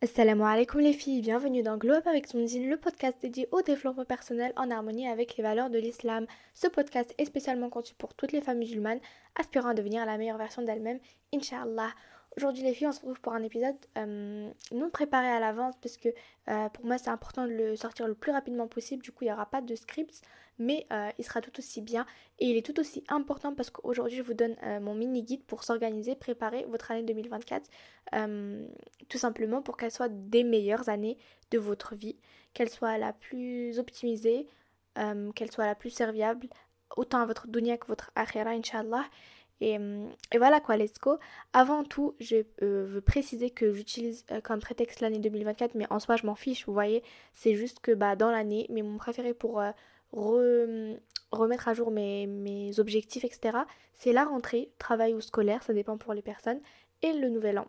Assalamu alaikum les filles, bienvenue dans Glow Up avec Sonzine, le podcast dédié au développement personnel en harmonie avec les valeurs de l'islam. Ce podcast est spécialement conçu pour toutes les femmes musulmanes aspirant à devenir la meilleure version d'elles-mêmes, Inch'Allah. Aujourd'hui les filles, on se retrouve pour un épisode euh, non préparé à l'avance parce que euh, pour moi c'est important de le sortir le plus rapidement possible, du coup il n'y aura pas de script, mais euh, il sera tout aussi bien et il est tout aussi important parce qu'aujourd'hui je vous donne mon mini guide pour s'organiser, préparer votre année 2024, tout simplement pour qu'elle soit des meilleures années de votre vie, qu'elle soit la plus optimisée, qu'elle soit la plus serviable, autant à votre dunya que votre akhira, inshallah. Euh, et, voilà quoi, let's go. Avant tout, je euh, veux préciser que j'utilise euh, comme prétexte l'année 2024, mais en soi, je m'en fiche, vous voyez. C'est juste que bah, dans l'année, mais mon préféré pour remettre à jour mes, objectifs, etc., c'est la rentrée, travail ou scolaire, ça dépend pour les personnes, et le nouvel an.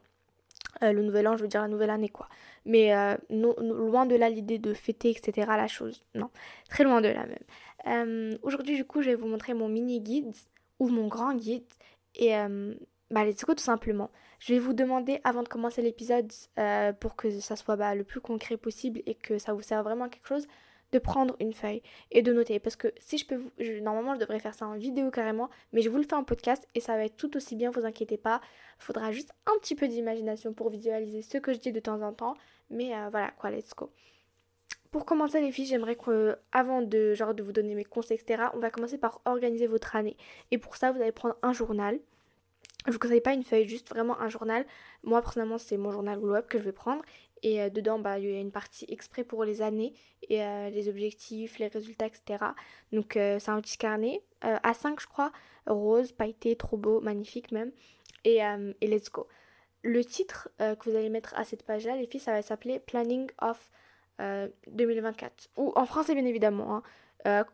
le nouvel an, je veux dire la nouvelle année, quoi. Mais loin de là l'idée de fêter, etc., la chose. Non, très loin de là même. Aujourd'hui, du coup, je vais vous montrer mon mini guide ou mon grand guide. Et euh, bah, let's go tout simplement. Je vais vous demander avant de commencer l'épisode, euh, pour que ça soit bah, le plus concret possible et que ça vous serve vraiment à quelque chose, de prendre une feuille et de noter. Parce que si je peux vous... normalement, je devrais faire ça en vidéo carrément, mais je vous le fais en podcast et ça va être tout aussi bien, vous inquiétez pas. Faudra juste un petit peu d'imagination pour visualiser ce que je dis de temps en temps. Mais euh, voilà, quoi, let's go. Pour commencer les filles, j'aimerais que avant de genre de vous donner mes conseils, etc., on va commencer par organiser votre année. Et pour ça, vous allez prendre un journal. Je vous conseille pas une feuille, juste vraiment un journal. Moi personnellement, c'est mon journal web que je vais prendre. Et euh, dedans, bah, il y a une partie exprès pour les années et euh, les objectifs, les résultats, etc. Donc euh, c'est un petit carnet A5 je crois, rose, pailleté, trop beau, magnifique même. Et, et let's go. Le titre que vous allez mettre à cette page-là, les filles, ça va s'appeler Planning of 2024. Euh, Ou en français, bien évidemment. Hein.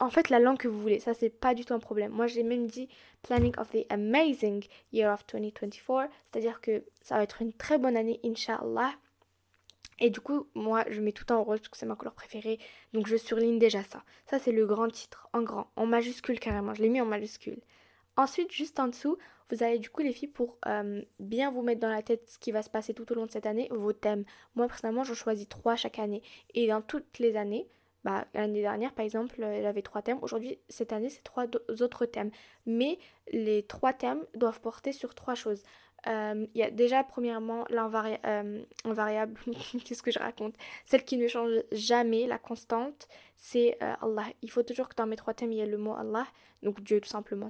En fait, la langue que vous voulez, ça c'est pas du tout un problème. Moi j'ai même dit Planning of the Amazing Year of 2024, c'est-à-dire que ça va être une très bonne année, inshallah. Et du coup, moi je mets tout en rose parce que c'est ma couleur préférée, donc je surligne déjà ça. Ça c'est le grand titre, en grand, en majuscule carrément, je l'ai mis en majuscule. Ensuite, juste en dessous, vous avez du coup les filles pour euh, bien vous mettre dans la tête ce qui va se passer tout au long de cette année, vos thèmes. Moi personnellement, j'en choisis trois chaque année. Et dans toutes les années, bah, l'année dernière par exemple, elle avait trois thèmes. Aujourd'hui, cette année, c'est trois autres thèmes. Mais les trois thèmes doivent porter sur trois choses. Euh, il y a déjà premièrement l'invariable, euh, qu'est-ce que je raconte? Celle qui ne change jamais, la constante, c'est euh, Allah. Il faut toujours que dans mes trois thèmes, il y ait le mot Allah, donc Dieu tout simplement.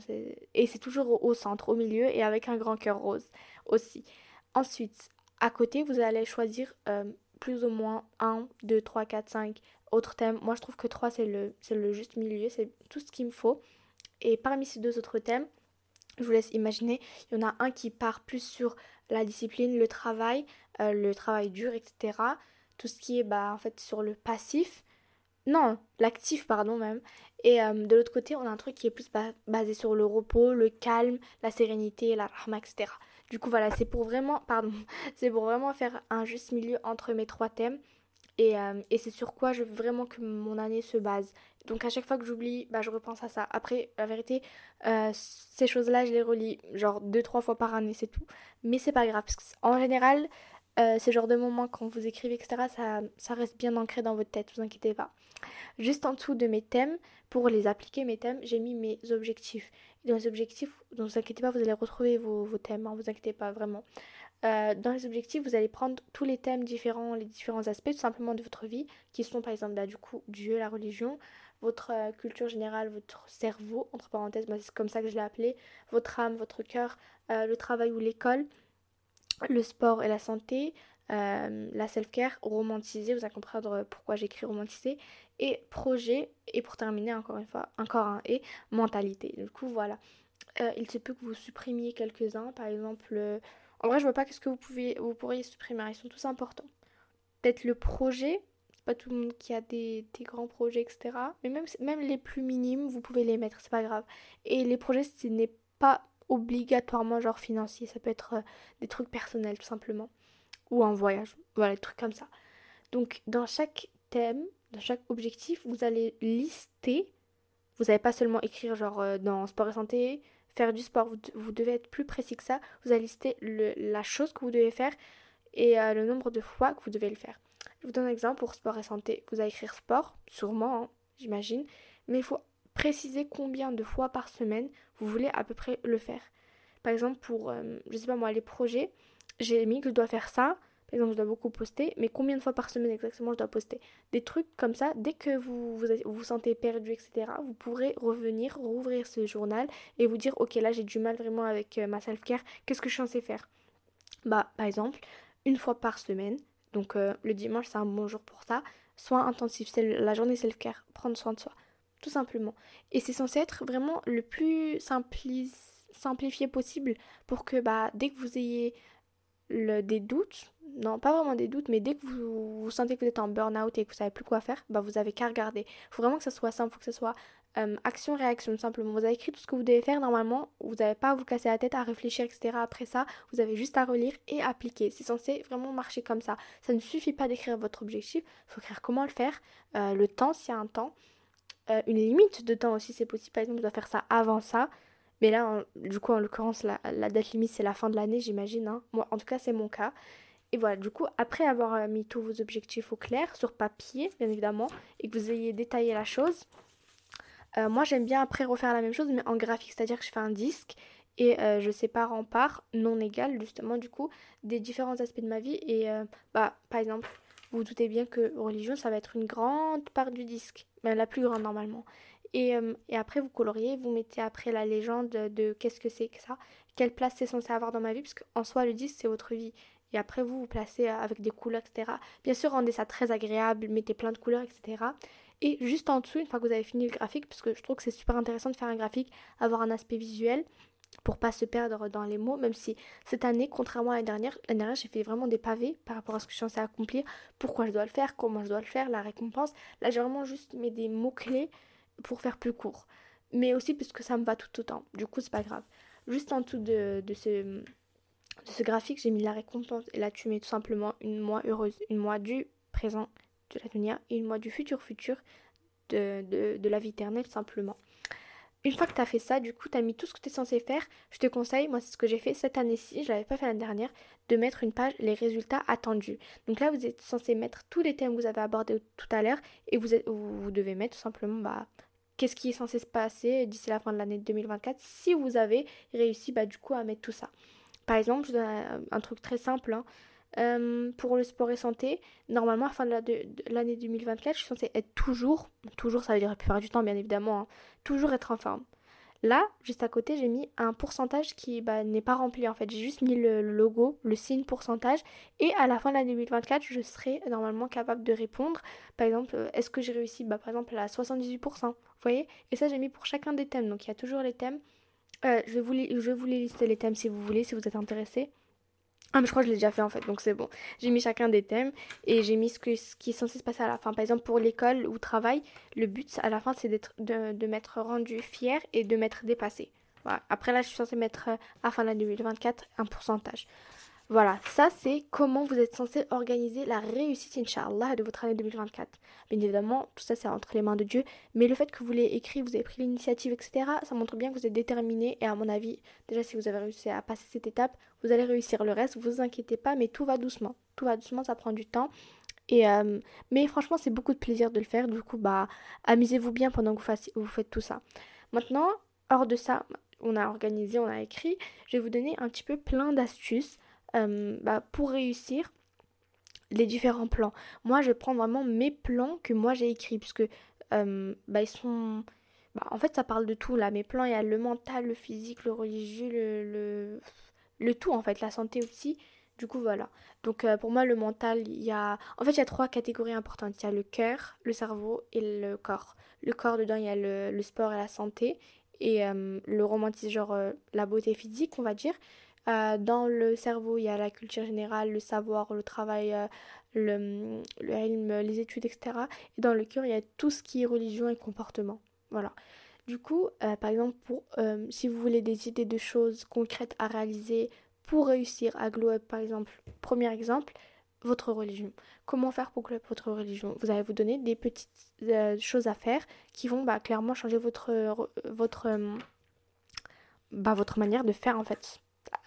Et c'est toujours au, centre, au milieu, et avec un grand cœur rose aussi. Ensuite, à côté, vous allez choisir plus ou moins 1, 2, 3, 4, 5 autres thèmes. Moi, je trouve que 3, c'est le, le juste milieu, c'est tout ce qu'il me faut. Et parmi ces deux autres thèmes, je vous laisse imaginer, il y en a un qui part plus sur la discipline, le travail, euh, le travail dur, etc. Tout ce qui est bah, en fait sur le passif. Non, l'actif, pardon même. Et euh, de l'autre côté, on a un truc qui est plus basé sur le repos, le calme, la sérénité, la rahma, etc. Du coup, voilà, c'est pour vraiment, pardon, c'est pour vraiment faire un juste milieu entre mes trois thèmes. Et, euh, et c'est sur quoi je veux vraiment que mon année se base. Donc à chaque fois que j'oublie, bah, je repense à ça. Après, la vérité, euh, ces choses-là, je les relis genre deux, trois fois par année, c'est tout. Mais c'est pas grave, parce qu'en général, euh, ces genres de moments quand vous écrivez, etc., ça, ça reste bien ancré dans votre tête, vous inquiétez pas. Juste en dessous de mes thèmes, pour les appliquer, mes thèmes, j'ai mis mes objectifs. Dans les objectifs, ne vous inquiétez pas, vous allez retrouver vos, thèmes, hein, vous inquiétez pas vraiment. Euh, dans les objectifs, vous allez prendre tous les thèmes différents, les différents aspects tout simplement de votre vie, qui sont par exemple bah, du coup Dieu, la religion, votre euh, culture générale, votre cerveau, entre parenthèses, c'est comme ça que je l'ai appelé, votre âme, votre cœur, euh, le travail ou l'école, le sport et la santé, la self-care, romantiser, vous allez comprendre pourquoi j'écris romantiser, et projet, et pour terminer encore une fois, encore un et, mentalité. Du coup, voilà. il se peut que vous supprimiez quelques-uns, par exemple en vrai, je vois pas qu'est-ce que vous, pouvez, vous pourriez supprimer. Ils sont tous importants. Peut-être le projet. C'est pas tout le monde qui a des, grands projets, etc. Mais même, même les plus minimes, vous pouvez les mettre. C'est pas grave. Et les projets, ce n'est pas obligatoirement genre financier. Ça peut être euh, des trucs personnels, tout simplement. Ou un voyage. Voilà, des trucs comme ça. Donc, dans chaque thème, dans chaque objectif, vous allez lister. Vous n'allez pas seulement écrire genre euh, dans sport et santé, faire du sport, vous, devez être plus précis que ça. Vous allez lister la chose que vous devez faire et le nombre de fois que vous devez le faire. Je vous donne un exemple pour sport et santé. Vous allez écrire sport, sûrement, hein, j'imagine, mais il faut préciser combien de fois par semaine vous voulez à peu près le faire. Par exemple, pour, je sais pas moi, les projets, j'ai mis que je dois faire ça, exemple, je dois beaucoup poster, mais combien de fois par semaine exactement je dois poster? Des trucs comme ça, dès que vous vous, vous sentez perdu, etc., vous pourrez revenir, rouvrir ce journal et vous dire, ok, là j'ai du mal vraiment avec euh, ma self-care, qu'est-ce que je suis censée faire? Bah, par exemple, une fois par semaine, donc euh, le dimanche c'est un bon jour pour ça, soin intensif, c'est la journée self-care, prendre soin de soi, tout simplement. Et c'est censé être vraiment le plus simplifié possible pour que bah, dès que vous ayez des doutes, non pas vraiment des doutes, mais dès que vous, vous sentez que vous êtes en burn-out et que vous savez plus quoi faire, bah vous avez qu'à regarder. Faut vraiment que ça soit simple, faut que ce soit euh, action-réaction simplement. Vous avez écrit tout ce que vous devez faire normalement, vous n'avez pas à vous casser la tête, à réfléchir, etc. Après ça, vous avez juste à relire et appliquer. C'est censé vraiment marcher comme ça. Ça ne suffit pas d'écrire votre objectif, faut écrire comment le faire, euh, le temps s'il y a un temps, euh, une limite de temps aussi c'est possible. Par exemple, vous doit faire ça avant ça. Mais là, du coup, en l'occurrence, la, date limite, c'est la fin de l'année, j'imagine. Hein. Moi, en tout cas, c'est mon cas. Et voilà, du coup, après avoir euh, mis tous vos objectifs au clair, sur papier, bien évidemment, et que vous ayez détaillé la chose, euh, moi, j'aime bien après refaire la même chose, mais en graphique. C'est-à-dire que je fais un disque et euh, je sépare en parts non égales, justement, du coup, des différents aspects de ma vie. Et, bah, par exemple, vous doutez bien que religion, ça va être une grande part du disque, mais la plus grande normalement. Euh, et, après, vous coloriez, vous mettez après la légende de, qu'est-ce que c'est que ça, quelle place c'est censé avoir dans ma vie, parce qu'en soi, le disque, c'est votre vie. Et après, vous, vous placez euh, avec des couleurs, etc. Bien sûr, rendez ça très agréable, mettez plein de couleurs, etc. Et juste en dessous, une fois que vous avez fini le graphique, parce que je trouve que c'est super intéressant de faire un graphique, avoir un aspect visuel, pour pas se perdre dans les mots, même si cette année, contrairement à l'année dernière, l'année dernière j'ai fait vraiment des pavés par rapport à ce que je suis censée accomplir, pourquoi je dois le faire, comment je dois le faire, la récompense. Là j'ai vraiment juste mis des mots-clés pour faire plus court. Mais aussi parce que ça me va tout autant. Du coup, c'est pas grave. Juste en dessous de, de, ce, de ce graphique, j'ai mis la récompense. Et là, tu mets tout simplement une mois heureuse, une mois du présent de la dunya et une mois du futur futur de, de, la vie éternelle simplement. Une fois que tu as fait ça, du coup, tu as mis tout ce que tu es censé faire. Je te conseille, moi, c'est ce que j'ai fait cette année-ci, je l'avais pas fait l'année dernière, de mettre une page les résultats attendus. Donc là, vous êtes censé mettre tous les thèmes que vous avez abordés tout à l'heure et vous, vous, devez mettre tout simplement bah, qu'est-ce qui est censé se passer d'ici la fin de l'année 2024 si vous avez réussi bah, du coup à mettre tout ça. Par exemple, je donne un, truc très simple. Hein. Euh, pour le sport et santé, normalement, à la fin de l'année 2024, je suis censée être toujours, toujours ça veut dire la plupart du temps bien évidemment, hein, toujours être en forme. Là, juste à côté, j'ai mis un pourcentage qui bah, n'est pas rempli en fait. J'ai juste mis le, logo, le signe pourcentage. Et à la fin de l'année 2024, je serai normalement capable de répondre. Par exemple, euh, est-ce que j'ai réussi? Bah, Par exemple, à 78%. Vous voyez? Et ça, j'ai mis pour chacun des thèmes. Donc il y a toujours les thèmes. Euh, je, vais vous vous les lister les thèmes si vous voulez, si vous êtes intéressé. Ah mais je crois que je l'ai déjà fait en fait, donc c'est bon. J'ai mis chacun des thèmes et j'ai mis ce, que, ce qui est censé se passer à la fin. Par exemple pour l'école ou travail, le but à la fin c'est de m'être rendu fier et de m'être dépassé. Voilà. Après là je suis censée mettre euh, à fin de l'année 2024 un pourcentage. Voilà, ça c'est comment vous êtes censé organiser la réussite, Inch'Allah, de votre année 2024. Bien évidemment, tout ça c'est entre les mains de Dieu, mais le fait que vous l'ayez écrit, vous avez pris l'initiative, etc., ça montre bien que vous êtes déterminé et à mon avis, déjà si vous avez réussi à passer cette étape, vous allez réussir le reste, vous inquiétez pas, mais tout va doucement. Tout va doucement, ça prend du temps. Euh, mais franchement, c'est beaucoup de plaisir de le faire, du coup, bah, amusez-vous bien pendant que vous faites tout ça. Maintenant, hors de ça, on a organisé, on a écrit, je vais vous donner un petit peu plein d'astuces euh, bah, pour réussir les différents plans. Moi, je prends vraiment mes plans que moi j'ai écrits, puisque euh, bah, ils sont... Bah, en fait, ça parle de tout là. Mes plans, il y a le mental, le physique, le religieux, le, tout en fait, la santé aussi. Du coup, voilà. Donc, euh, pour moi, le mental, il y a. En fait, il y a trois catégories importantes il y a le cœur, le cerveau et le corps. Le corps, dedans, il y a le, sport et la santé. Et le romantisme, genre la beauté physique, on va dire. Euh, dans le cerveau, il y a la culture générale, le savoir, le travail, euh, le, le les études, etc. Et dans le cœur, il y a tout ce qui est religion et comportement. Voilà. Du coup, euh, par exemple, si vous voulez des idées de choses concrètes à réaliser pour réussir à glow par exemple, premier exemple, votre religion. Comment faire pour glow votre religion? Vous allez vous donner des petites choses à faire qui vont bah, clairement changer bah, votre manière de faire en fait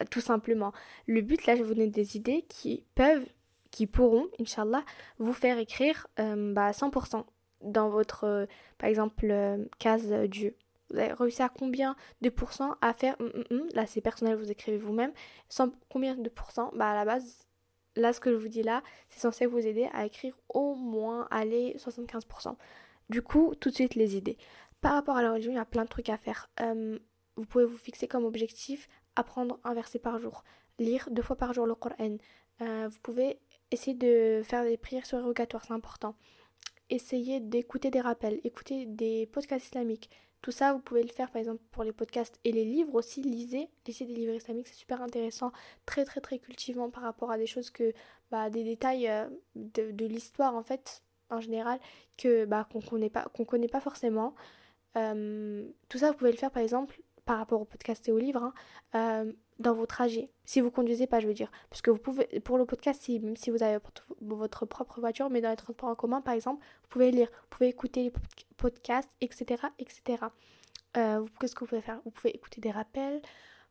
tout simplement. Le but, là, je vous donner des idées qui peuvent, qui pourront, Inch'Allah, vous faire écrire euh, bah, 100% dans votre, euh, par exemple, euh, case Dieu. Vous avez réussi à combien de pourcents à faire hum, hum, hum, Là, c'est personnel, vous écrivez vous-même. Combien de pourcents Bah, à la base, là, ce que je vous dis là, c'est censé vous aider à écrire au moins, aller 75%. Du coup, tout de suite, les idées. Par rapport à la religion, il y a plein de trucs à faire. vous pouvez vous fixer comme objectif apprendre un verset par jour, lire deux fois par jour le Coran. Euh, vous pouvez essayer de faire des prières surrogatoires, c'est important. Essayez d'écouter des rappels, écouter des podcasts islamiques. Tout ça, vous pouvez le faire par exemple pour les podcasts et les livres aussi. Lisez, lisez des livres islamiques, c'est super intéressant, très très très cultivant par rapport à des choses que, bah, des détails euh, de, l'histoire en fait, en général, que bah, qu'on connaît pas, connaît pas forcément. Euh, tout ça, vous pouvez le faire par exemple par rapport au podcast et au livre, hein, euh, dans vos trajets. Si vous conduisez pas, je veux dire. Parce que vous pouvez, pour le podcast, si, même si vous avez votre propre voiture, mais dans les transports en commun, par exemple, vous pouvez lire, vous pouvez écouter les podcasts, etc. etc. Euh, Qu'est-ce que vous pouvez faire? Vous pouvez écouter des rappels,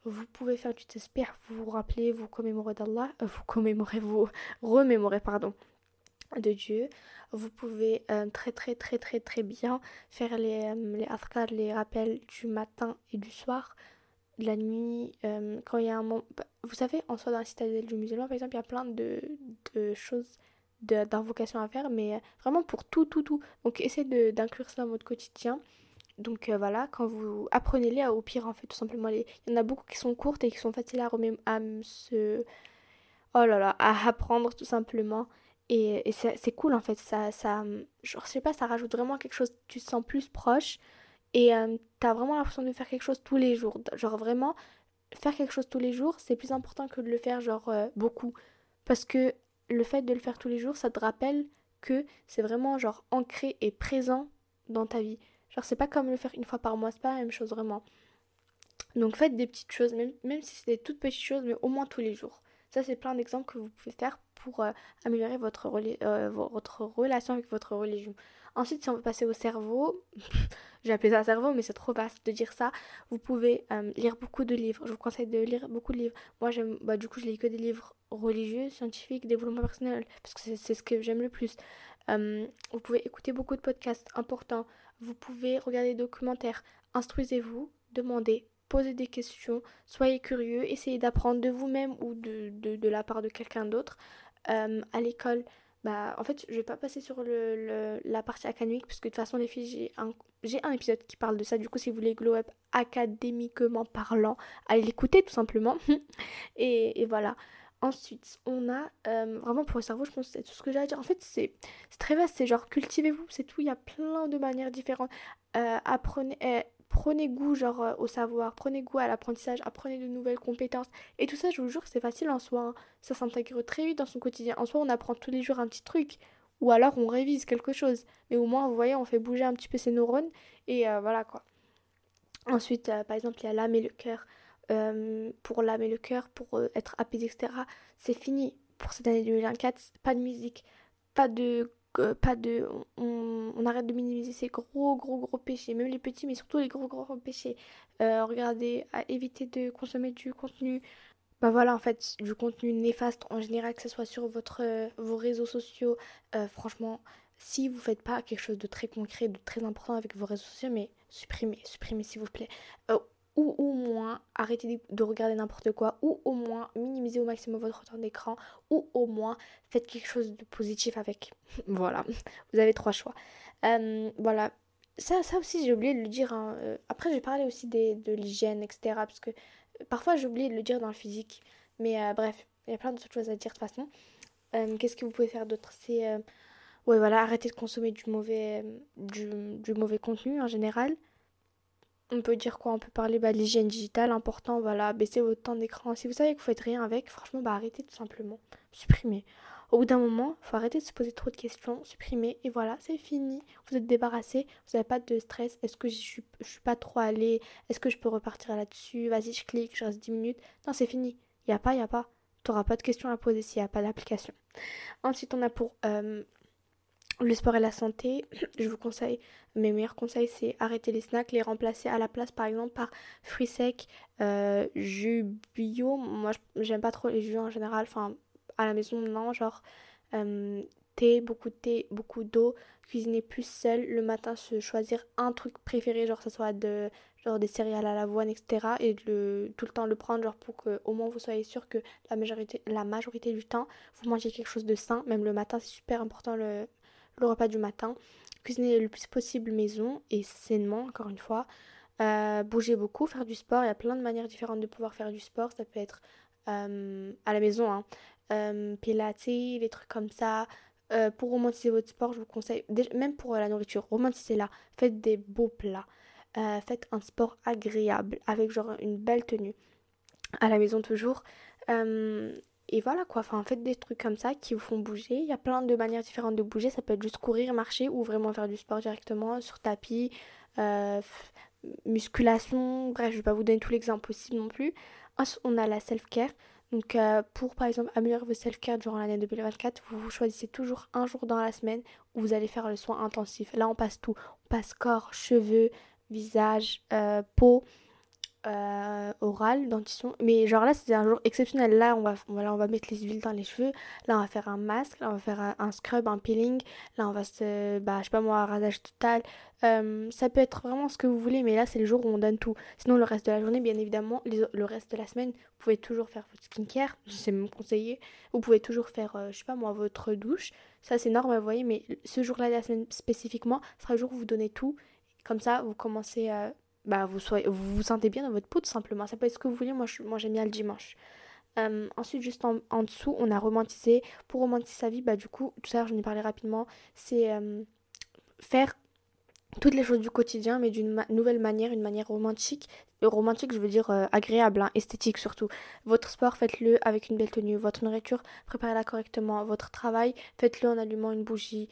vous pouvez faire du t'espère, vous vous rappelez, vous commémorez d'Allah, euh, vous commémorez, vous remémorez, pardon, de Dieu. Vous pouvez euh, très très très très très bien faire les, euh, les les rappels du matin et du soir, de la nuit, euh, quand il y a un moment... Bah, vous savez, en soi dans la citadelle du musulman, par exemple, il y a plein de, de choses d'invocation à faire, mais vraiment pour tout, tout, tout. Donc essayez d'inclure ça dans votre quotidien. Donc voilà, quand vous apprenez-les, au pire en fait, tout simplement, il y en a beaucoup qui sont courtes et qui sont faciles à, à se... Oh là là, à apprendre tout simplement. Et, c'est cool en fait, ça, ça, genre, je sais pas, ça rajoute vraiment quelque chose, tu te sens plus proche et euh, tu as vraiment l'impression de faire quelque chose tous les jours. Genre vraiment, faire quelque chose tous les jours, c'est plus important que de le faire genre euh, beaucoup. Parce que le fait de le faire tous les jours, ça te rappelle que c'est vraiment genre ancré et présent dans ta vie. Genre c'est pas comme le faire une fois par mois, c'est pas la même chose vraiment. Donc faites des petites choses, même, même si c'est des toutes petites choses, mais au moins tous les jours. Ça c'est plein d'exemples que vous pouvez faire pour euh, améliorer votre, euh, votre relation avec votre religion. Ensuite, si on veut passer au cerveau, j'ai appelé ça cerveau, mais c'est trop vaste de dire ça. Vous pouvez euh, lire beaucoup de livres. Je vous conseille de lire beaucoup de livres. Moi, bah, du coup, je lis que des livres religieux, scientifiques, développement personnel, parce que c'est ce que j'aime le plus. vous pouvez écouter beaucoup de podcasts importants. Vous pouvez regarder des documentaires. Instruisez-vous, demandez, posez des questions, soyez curieux, essayez d'apprendre de vous-même ou de, la part de quelqu'un d'autre. Euh, à l'école, bah, en fait, je vais pas passer sur le, la partie académique, parce que de toute façon, les filles, j'ai un, épisode qui parle de ça. Du coup, si vous voulez glow up académiquement parlant, allez l'écouter tout simplement. et, et, voilà. Ensuite, on a euh, vraiment pour le cerveau, je pense que c'est tout ce que j'ai à dire. En fait, c'est très vaste, c'est genre cultivez-vous, c'est tout. Il y a plein de manières différentes. Euh, apprenez, prenez goût genre euh, au savoir, prenez goût à l'apprentissage, apprenez de nouvelles compétences. Et tout ça, je vous jure c'est facile en soi. Hein. Ça s'intègre très vite dans son quotidien. En soi, on apprend tous les jours un petit truc. Ou alors on révise quelque chose. Mais au moins, vous voyez, on fait bouger un petit peu ses neurones. Et euh, voilà quoi. Ensuite, euh, par exemple, il y a l'âme et le cœur. pour l'âme et le cœur, pour être apaisé, etc. C'est fini. Pour cette année 2024, pas de musique, pas de pas de on, arrête de minimiser ces gros gros gros péchés même les petits mais surtout les gros gros péchés. Euh, regardez à éviter de consommer du contenu bah voilà en fait du contenu néfaste en général que ce soit sur votre euh, vos réseaux sociaux. Euh, franchement si vous faites pas quelque chose de très concret de très important avec vos réseaux sociaux mais supprimez supprimez s'il vous plaît ou au moins arrêtez de regarder n'importe quoi, ou au moins minimiser au maximum votre temps d'écran, ou au moins faites quelque chose de positif avec. voilà, vous avez trois choix. Euh, voilà, ça, ça aussi j'ai oublié de le dire. Hein. Euh, après j'ai parlé aussi de l'hygiène, etc. Parce que euh, parfois j'ai oublié de le dire dans le physique. Mais bref, il y a plein d'autres choses à dire de toute façon. Qu'est-ce que vous pouvez faire d'autre? C'est... ouais voilà, arrêter de consommer du mauvais, du mauvais contenu en général on peut dire quoi? On peut parler bah, de l'hygiène digitale, important, voilà, baisser votre temps d'écran. Si vous savez que vous faites rien avec, franchement, bah arrêtez tout simplement. Supprimez. Au bout d'un moment, il faut arrêter de se poser trop de questions, supprimer, et voilà, c'est fini. Vous êtes débarrassé, vous n'avez pas de stress. Est-ce que je suis, suis pas trop allée? Est-ce que je peux repartir là-dessus? Vas-y, je clique, je reste 10 minutes. Non, c'est fini. Il n'y a pas, il n'y a pas. Tu n'auras pas de questions à poser s'il n'y a pas d'application. Ensuite, on a pour euh, le sport et la santé, je vous conseille, mes meilleurs conseils, c'est arrêter les snacks, les remplacer à la place par exemple par fruits secs, euh, jus bio. Moi, j'aime pas trop les jus en général, enfin, à la maison, non, genre euh, thé, beaucoup de thé, beaucoup d'eau, cuisiner plus seul, le matin se choisir un truc préféré, genre que ce soit de, genre des céréales à l'avoine, etc. Et tout le temps le prendre, genre pour que au moins vous soyez sûr que la majorité, la majorité du temps, vous mangez quelque chose de sain, même le matin, c'est super important le repas du matin, cuisiner le plus possible maison et sainement, encore une fois. Euh, bouger beaucoup, faire du sport. Il y a plein de manières différentes de pouvoir faire du sport. Ça peut être euh, à la maison, hein. euh, pilates, des trucs comme ça. pour romantiser votre sport, je vous conseille, même pour la nourriture, romantisez-la. Faites des beaux plats. faites un sport agréable avec genre une belle tenue. À la maison toujours. Et voilà quoi, enfin faites des trucs comme ça qui vous font bouger. Il y a plein de manières différentes de bouger. Ça peut être juste courir, marcher ou vraiment faire du sport directement sur tapis, euh, musculation. Bref, je vais pas vous donner tous les exemples possibles non plus. On a la self-care. Donc euh, pour par exemple améliorer votre self-care durant l'année 2024, vous, choisissez toujours un jour dans la semaine où vous allez faire le soin intensif. Là on passe tout. On passe corps, cheveux, visage, euh, peau euh, oral, dentition. Mais genre là, c'est un jour exceptionnel. Là on, va, voilà, on va mettre les huiles dans les cheveux. Là, on va faire un masque. Là, on va faire un, scrub, un peeling. Là, on va se. Bah, je sais pas moi, un rasage total. Euh, ça peut être vraiment ce que vous voulez, mais là, c'est le jour où on donne tout. Sinon, le reste de la journée, bien évidemment, le reste de la semaine, vous pouvez toujours faire votre skincare. C'est même conseillé. Vous pouvez toujours faire, euh, je sais pas moi, votre douche. Ça, c'est normal, vous voyez. Mais ce jour-là de la semaine spécifiquement, sera le jour où vous donnez tout. Comme ça, vous commencez à bah, vous, soyez, vous vous sentez bien dans votre peau tout simplement. Ça peut être ce que vous voulez, moi, moi j'aime bien le dimanche. Euh, ensuite, juste en, dessous, on a romantisé. Pour romantiser sa vie, bah du coup, tout l'heure, j'en ai parlé rapidement, c'est euh, faire toutes les choses du quotidien, mais d'une nouvelle manière, une manière romantique. Euh, romantique, je veux dire agréable, hein, esthétique surtout. Votre sport, faites-le avec une belle tenue. Votre nourriture, préparez-la correctement. Votre travail, faites-le en allumant une bougie.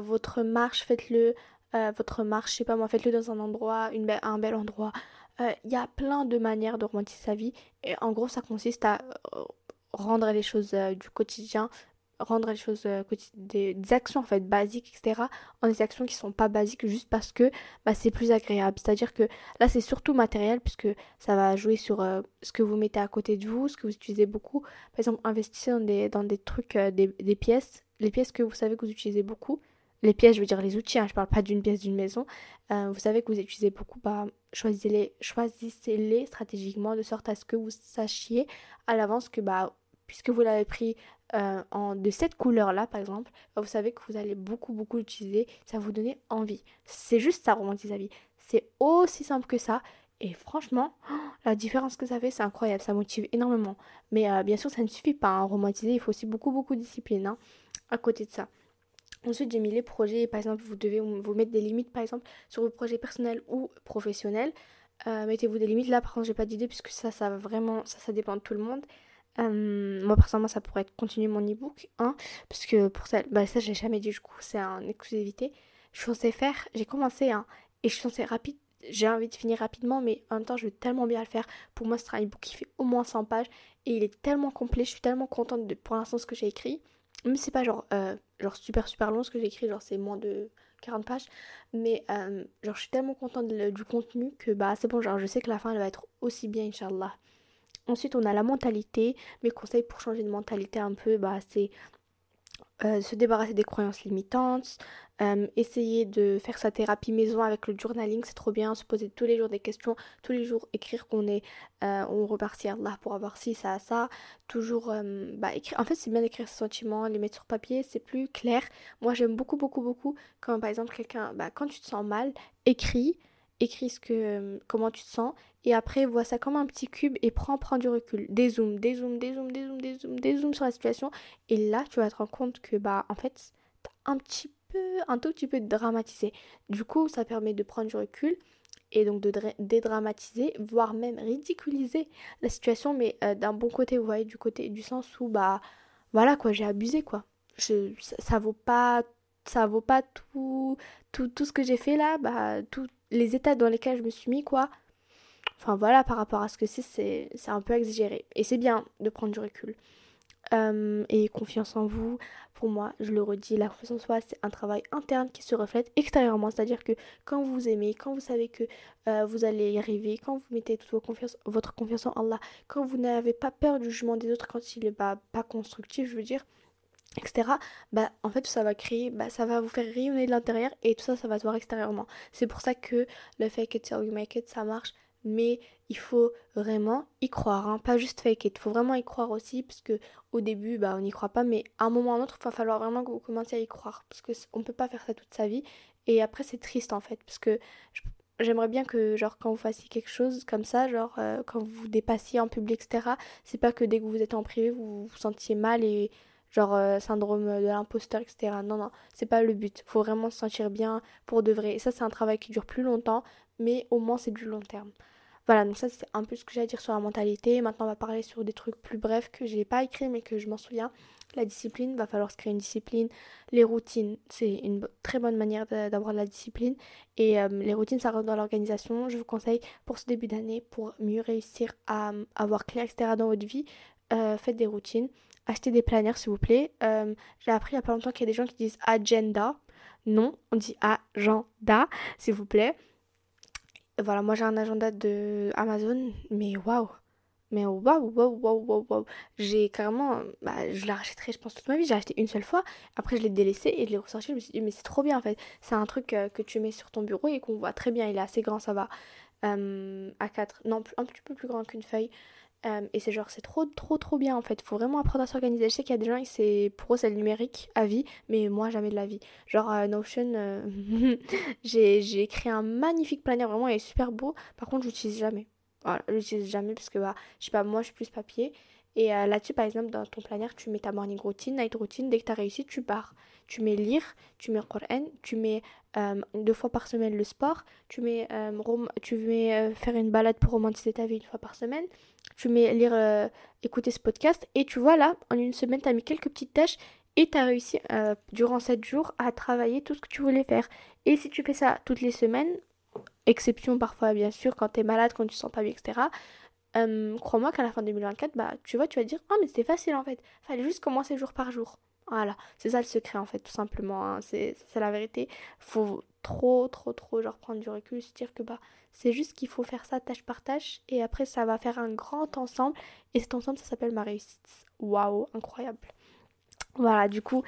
votre marche, faites-le euh, votre marche, je sais pas moi, faites-le dans un endroit, une un bel endroit. Euh, il y a plein de manières de romantiser sa vie. Et en gros, ça consiste à euh, rendre les choses du quotidien, rendre les choses des, actions en fait basiques, etc. en des actions qui sont pas basiques juste parce que bah, c'est plus agréable. C'est-à-dire que là, c'est surtout matériel puisque ça va jouer sur ce que vous mettez à côté de vous, ce que vous utilisez beaucoup. Par exemple, investissez dans des, dans des trucs, des, des pièces, les pièces que vous savez que vous utilisez beaucoup les pièces, je veux dire les outils, hein, je parle pas d'une pièce d'une maison. Euh, vous savez que vous utilisez beaucoup, bah, choisissez-les choisissez stratégiquement de sorte à ce que vous sachiez à l'avance que bah, puisque vous l'avez pris euh, en, de cette couleur-là, par exemple, bah, vous savez que vous allez beaucoup, beaucoup l'utiliser. Ça vous donner envie. C'est juste ça, romantiser la vie. C'est aussi simple que ça. Et franchement, la différence que ça fait, c'est incroyable. Ça motive énormément. Mais euh, bien sûr, ça ne suffit pas. à hein. romantiser, il faut aussi beaucoup, beaucoup de discipline hein, à côté de ça. Ensuite, j'ai mis les projets. Par exemple, vous devez vous mettre des limites, par exemple, sur vos projets personnels ou professionnels. Euh, mettez-vous des limites. Là, par contre, j'ai pas d'idée puisque ça, ça vraiment, ça, ça dépend de tout le monde. Euh, moi, personnellement, ça pourrait être continuer mon e-book, hein, parce que pour ça, bah, ça, j'ai jamais dit du coup, c'est en exclusivité. Je suis censée faire, j'ai commencé, hein, et je suis censée rapide, j'ai envie de finir rapidement, mais en même temps, je veux tellement bien le faire. Pour moi, c'est un e-book qui fait au moins 100 pages, et il est tellement complet, je suis tellement contente de, pour l'instant, ce que j'ai écrit. Si c'est pas genre, euh, genre super super long ce que j'écris, genre c'est moins de 40 pages. Mais euh, genre je suis tellement contente du contenu que bah c'est bon, genre je sais que la fin elle va être aussi bien, Inch'Allah. Ensuite on a la mentalité. Mes conseils pour changer de mentalité un peu, bah c'est euh, se débarrasser des croyances limitantes, euh, essayer de faire sa thérapie maison avec le journaling, c'est trop bien, se poser tous les jours des questions, tous les jours écrire qu'on est, euh, on repartit à Allah pour avoir ci, ça, ça, toujours, bah, écrire, en fait c'est bien d'écrire ses sentiments, les mettre sur papier, c'est plus clair. Moi j'aime beaucoup, beaucoup, beaucoup quand par exemple quelqu'un, bah, quand tu te sens mal, écris, écris ce que, comment tu te sens et après vois ça comme un petit cube et prends, prends du recul, dézoom, dézoom, dézoom, dézoom, dézoom, dézoom sur la situation et là tu vas te rendre compte que bah en fait t'as un petit peu, un tout petit peu dramatisé. Du coup ça permet de prendre du recul et donc de dédramatiser, voire même ridiculiser la situation, mais euh, d'un bon côté, vous voyez, du côté du sens où bah voilà quoi, j'ai abusé quoi. Je, ça, vaut pas ça vaut pas tout, tout, tout ce que j'ai fait là, bah tous les états dans lesquels je me suis mis quoi. Enfin voilà, par rapport à ce que c'est, c'est un peu exagéré. Et c'est bien de prendre du recul. euh, et confiance en vous. Pour moi, je le redis, la confiance en soi, c'est un travail interne qui se reflète extérieurement. C'est-à-dire que quand vous aimez, quand vous savez que euh, vous allez y arriver, quand vous mettez toute confiance, votre confiance en Allah, quand vous n'avez pas peur du jugement des autres, quand il n'est pas constructif, je veux dire, etc. Bah, en fait, ça va créer, bah, ça va vous faire rayonner de l'intérieur et tout ça, ça va se voir extérieurement. C'est pour ça que le fake it till you make it, ça marche mais il faut vraiment y croire, hein. pas juste fake it. Il faut vraiment y croire aussi, parce que au début, bah, on n'y croit pas, mais à un moment ou à un autre, il va falloir vraiment que vous commenciez à y croire, parce qu'on ne peut pas faire ça toute sa vie. Et après, c'est triste en fait, parce que j'aimerais bien que, genre, quand vous fassiez quelque chose comme ça, genre, euh, quand vous dépassiez en public, etc., c'est pas que dès que vous êtes en privé, vous vous sentiez mal et genre euh, syndrome de l'imposteur, etc. Non, non, c'est pas le but. Faut vraiment se sentir bien pour de vrai. Et ça, c'est un travail qui dure plus longtemps, mais au moins c'est du long terme. Voilà, donc ça c'est un peu ce que j'ai à dire sur la mentalité. Maintenant on va parler sur des trucs plus brefs que j'ai pas écrit mais que je m'en souviens. La discipline, va falloir se créer une discipline. Les routines, c'est une très bonne manière d'avoir de la discipline. Et euh, les routines, ça rentre dans l'organisation. Je vous conseille pour ce début d'année, pour mieux réussir à avoir clair, etc. dans votre vie, euh, faites des routines. Achetez des planners s'il vous plaît. Euh, j'ai appris il n'y a pas longtemps qu'il y a des gens qui disent agenda. Non, on dit agenda, s'il vous plaît. Voilà, moi j'ai un agenda de Amazon, mais waouh! Mais waouh, waouh, waouh, waouh, waouh. J'ai carrément. Bah, je l'ai racheté, je pense, toute ma vie. J'ai acheté une seule fois. Après, je l'ai délaissé et je l'ai ressorti. Je me suis dit, mais c'est trop bien en fait. C'est un truc euh, que tu mets sur ton bureau et qu'on voit très bien. Il est assez grand, ça va. Euh, à 4. Non, un petit peu plus grand qu'une feuille. Euh, et c'est genre, c'est trop, trop, trop bien en fait. Faut vraiment apprendre à s'organiser. Je sais qu'il y a des gens, c'est pour eux, c'est le numérique à vie, mais moi, jamais de la vie. Genre, euh, Notion, euh, j'ai créé un magnifique planner, vraiment, il est super beau. Par contre, j'utilise jamais. Voilà, j'utilise jamais parce que, bah, je sais pas, moi, je suis plus papier. Et là-dessus, par exemple, dans ton planner, tu mets ta morning routine, night routine. Dès que tu as réussi, tu pars. Tu mets lire, tu mets Coran, tu mets deux fois par semaine le sport, tu mets, tu mets faire une balade pour romantiser ta vie une fois par semaine tu mets lire, euh, écouter ce podcast et tu vois là, en une semaine, tu as mis quelques petites tâches et tu as réussi euh, durant 7 jours à travailler tout ce que tu voulais faire. Et si tu fais ça toutes les semaines, exception parfois bien sûr quand tu es malade, quand tu sens pas bien, etc. Crois-moi qu'à la fin de 2024, bah, tu vois, tu vas dire Oh, mais c'était facile en fait. Fallait juste commencer jour par jour. Voilà, c'est ça le secret en fait, tout simplement. Hein. C'est la vérité. Faut trop, trop, trop, genre prendre du recul, se dire que bah, c'est juste qu'il faut faire ça tâche par tâche et après ça va faire un grand ensemble et cet ensemble ça s'appelle ma réussite. Waouh, incroyable. Voilà, du coup,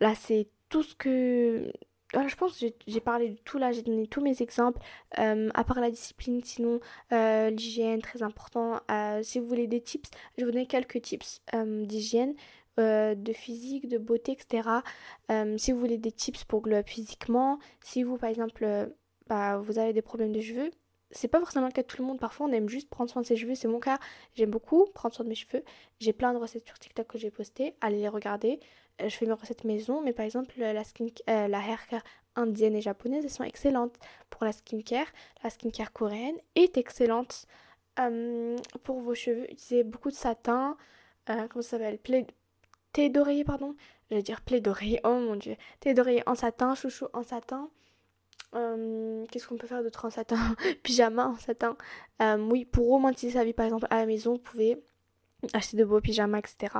là c'est tout ce que je pense que j'ai parlé de tout là, j'ai donné tous mes exemples, euh, à part la discipline, sinon euh, l'hygiène, très important. Euh, si vous voulez des tips, je vous donner quelques tips d'hygiène, de physique, de beauté, etc. si vous voulez des tips pour up physiquement, si vous par exemple bah, vous avez des problèmes de cheveux, c'est pas forcément le cas de tout le monde. Parfois, on aime juste prendre soin de ses cheveux. C'est mon cas. J'aime beaucoup prendre soin de mes cheveux. J'ai plein de recettes sur TikTok que j'ai postées. Allez les regarder. Euh, je fais mes recettes maison, mais par exemple, la, skin, euh, la hair care indienne et japonaise, elles sont excellentes. Pour la skincare, la skincare coréenne est excellente. Euh, pour vos cheveux, utilisez beaucoup de satin. comment ça s'appelle Thé d'oreiller, pardon. Je vais dire plaid d'oreiller. Oh mon dieu. Thé d'oreiller en satin, chouchou en satin. Euh, qu'est-ce qu'on peut faire d'autre en satin? Pyjama en satin. Euh, oui, pour romantiser sa vie, par exemple, à la maison, vous pouvez acheter de beaux pyjamas, etc.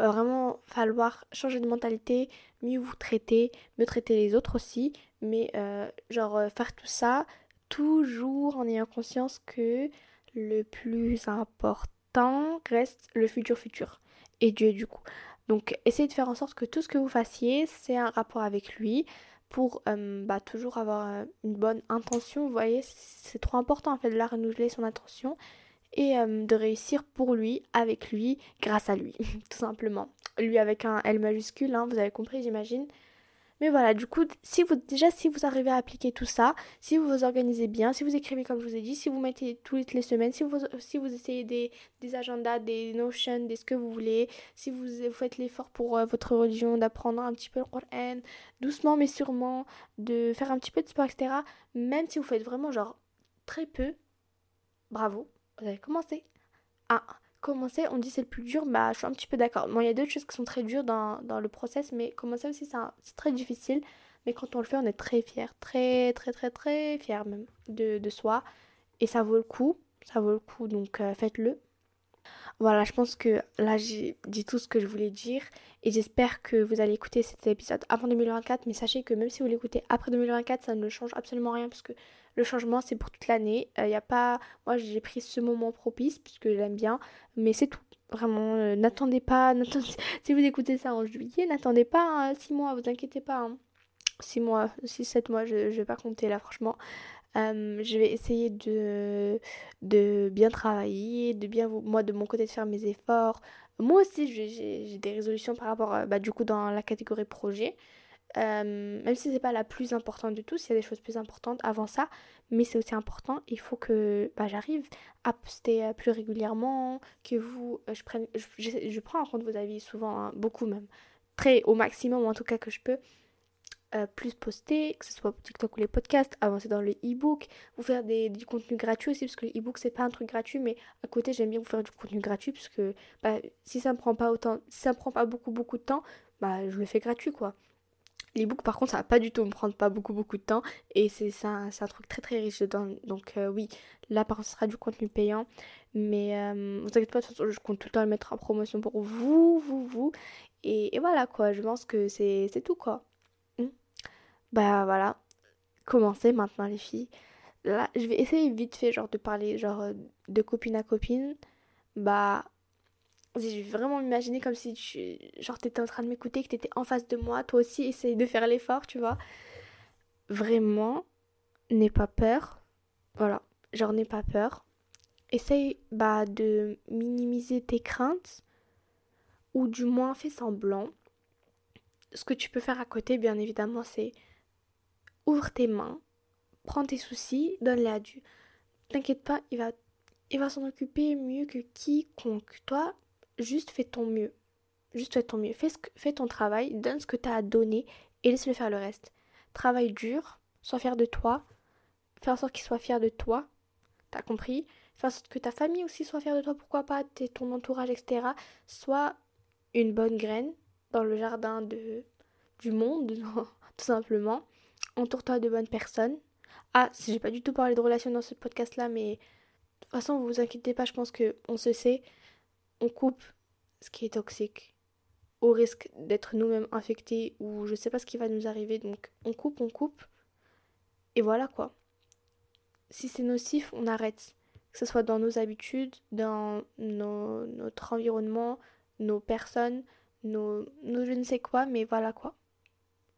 Euh, vraiment falloir changer de mentalité, mieux vous traiter, mieux traiter les autres aussi. Mais genre faire tout ça toujours en ayant conscience que le plus important reste le futur futur. Et Dieu du coup. Donc essayez de faire en sorte que tout ce que vous fassiez, c'est un rapport avec lui pour euh, bah, toujours avoir euh, une bonne intention. Vous voyez, c'est trop important en fait de la renouveler son intention et de réussir pour lui, avec lui, grâce à lui, tout simplement. Lui avec un L majuscule, hein, vous avez compris j'imagine. Mais voilà, du coup, si vous, déjà, si vous arrivez à appliquer tout ça, si vous vous organisez bien, si vous écrivez comme je vous ai dit, si vous mettez toutes les semaines, si vous, si vous essayez des, des agendas, des notions, des ce que vous voulez, si vous, faites l'effort pour euh, votre religion, d'apprendre un petit peu le Coran, doucement mais sûrement, de faire un petit peu de sport, etc., même si vous faites vraiment genre très peu, bravo, vous avez commencé. Ah, commencer, on dit c'est le plus dur, bah je suis un petit peu d'accord. Bon, il y a d'autres choses qui sont très dures dans, le process, mais commencer aussi c'est très difficile. Mais quand on le fait, on est très fier, très très très très fier même de, soi. Et ça vaut le coup, ça vaut le coup, donc euh, faites-le. Voilà, je pense que là j'ai dit tout ce que je voulais dire et j'espère que vous allez écouter cet épisode avant 2024. Mais sachez que même si vous l'écoutez après 2024, ça ne change absolument rien parce que le changement c'est pour toute l'année. Il euh, a pas, moi j'ai pris ce moment propice puisque j'aime bien, mais c'est tout. Vraiment, euh, n'attendez pas, si vous écoutez ça en juillet, n'attendez pas 6 hein, mois, vous inquiétez pas. 6 hein. mois, 6-7 mois, je, je vais pas compter là franchement. Euh, je vais essayer de, de bien travailler, de bien, moi de mon côté, de faire mes efforts. Moi aussi, j'ai des résolutions par rapport, à, bah, du coup, dans la catégorie projet. Euh, même si c'est pas la plus importante du tout, s'il y a des choses plus importantes avant ça, mais c'est aussi important. Il faut que bah, j'arrive à poster euh, plus régulièrement, que vous, je, prenne, je, prends en compte vos avis souvent, hein, beaucoup même, très au maximum en tout cas que je peux. Euh, plus poster, que ce soit TikTok ou les podcasts, avancer dans le e-book, vous faire des, du contenu gratuit aussi, parce que le e-book c'est pas un truc gratuit, mais à côté j'aime bien vous faire du contenu gratuit, parce que bah, si ça me prend pas autant, si ça me prend pas beaucoup beaucoup de temps, bah je le fais gratuit quoi. L'e-book par contre ça va pas du tout me prendre pas beaucoup beaucoup de temps et c'est un, un truc très très riche dedans. Donc euh, oui là par contre ce sera du contenu payant. Mais euh, vous inquiétez pas de toute façon je compte tout le temps le mettre en promotion pour vous vous vous. Et, et voilà quoi je pense que c'est tout quoi bah voilà, commencez maintenant les filles. Là, je vais essayer vite fait genre de parler genre euh, de copine à copine. Bah je vais vraiment m'imaginer comme si tu genre t'étais en train de m'écouter, que t'étais en face de moi, toi aussi essaye de faire l'effort, tu vois. Vraiment, n'aie pas peur. Voilà, genre n'aie pas peur. Essaye bah de minimiser tes craintes ou du moins fais semblant. Ce que tu peux faire à côté, bien évidemment, c'est ouvre tes mains, prends tes soucis, donne-les à Dieu. T'inquiète pas, il va, il va s'en occuper mieux que quiconque. Toi, juste fais ton mieux. Juste fais ton mieux. Fais, ce fais ton travail, donne ce que tu as à donner et laisse-le faire le reste. Travaille dur, sois fier de toi, fais en sorte qu'il soit fier de toi. T'as compris? Fais en sorte que ta famille aussi soit fière de toi, pourquoi pas, ton entourage, etc. Sois une bonne graine dans le jardin de, du monde, tout simplement entoure-toi de bonnes personnes. Ah, j'ai pas du tout parlé de relations dans ce podcast-là, mais de toute façon, vous vous inquiétez pas, je pense que on se sait, on coupe ce qui est toxique au risque d'être nous-mêmes infectés ou je sais pas ce qui va nous arriver, donc on coupe, on coupe. Et voilà quoi. Si c'est nocif, on arrête. Que ce soit dans nos habitudes, dans notre environnement, nos personnes, nos, nos je ne sais quoi, mais voilà quoi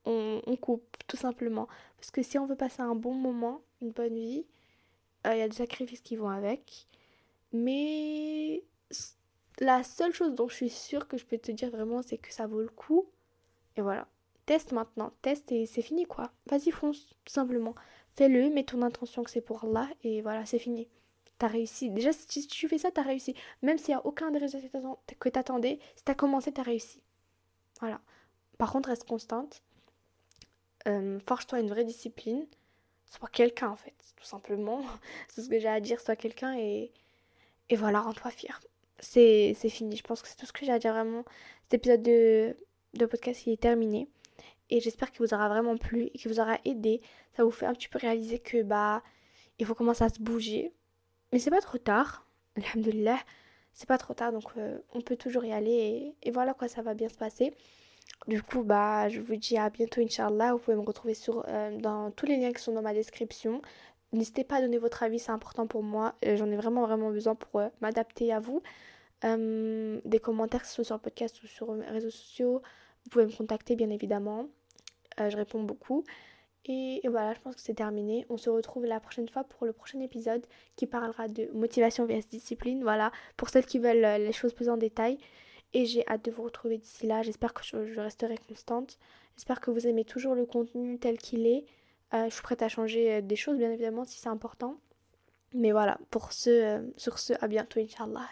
on, coupe tout simplement. Parce que si on veut passer un bon moment, une bonne vie, euh, il y a des sacrifices qui vont avec. Mais la seule chose dont je suis sûre que je peux te dire vraiment, c'est que ça vaut le coup. Et voilà. Teste maintenant, teste et c'est fini quoi. Vas-y, fonce, tout simplement. Fais-le, mets ton intention que c'est pour Allah et voilà, c'est fini. T'as réussi. Déjà, si tu fais ça, t'as réussi. Même s'il n'y a aucun des résultats que t'attendais, si t'as commencé, t'as réussi. Voilà. Par contre, reste constante. Euh, forge-toi une vraie discipline. Sois quelqu'un en fait, tout simplement. c'est ce que j'ai à dire, sois quelqu'un et, et voilà, rends-toi fier. C'est fini, je pense que c'est tout ce que j'ai à dire vraiment. Cet épisode de, de podcast il est terminé. Et j'espère qu'il vous aura vraiment plu et qu'il vous aura aidé. Ça vous fait un petit peu réaliser que bah il faut commencer à se bouger. Mais c'est pas trop tard. Alhamdulillah. C'est pas trop tard donc euh, on peut toujours y aller et, et voilà quoi ça va bien se passer. Du coup, bah, je vous dis à bientôt, Inch'Allah. Vous pouvez me retrouver sur, euh, dans tous les liens qui sont dans ma description. N'hésitez pas à donner votre avis, c'est important pour moi. Euh, j'en ai vraiment, vraiment besoin pour euh, m'adapter à vous. des commentaires, que ce soit sur podcast ou sur mes réseaux sociaux. Vous pouvez me contacter, bien évidemment. je réponds beaucoup. Et, voilà, je pense que c'est terminé. On se retrouve la prochaine fois pour le prochain épisode qui parlera de motivation vs discipline. Voilà, pour celles qui veulent les choses plus en détail. Et j'ai hâte de vous retrouver d'ici là. J'espère que je, resterai constante. J'espère que vous aimez toujours le contenu tel qu'il est. Euh, je suis prête à changer euh, des choses, bien évidemment, si c'est important. Mais voilà, pour ce, euh, sur ce, à bientôt, Inch'Allah.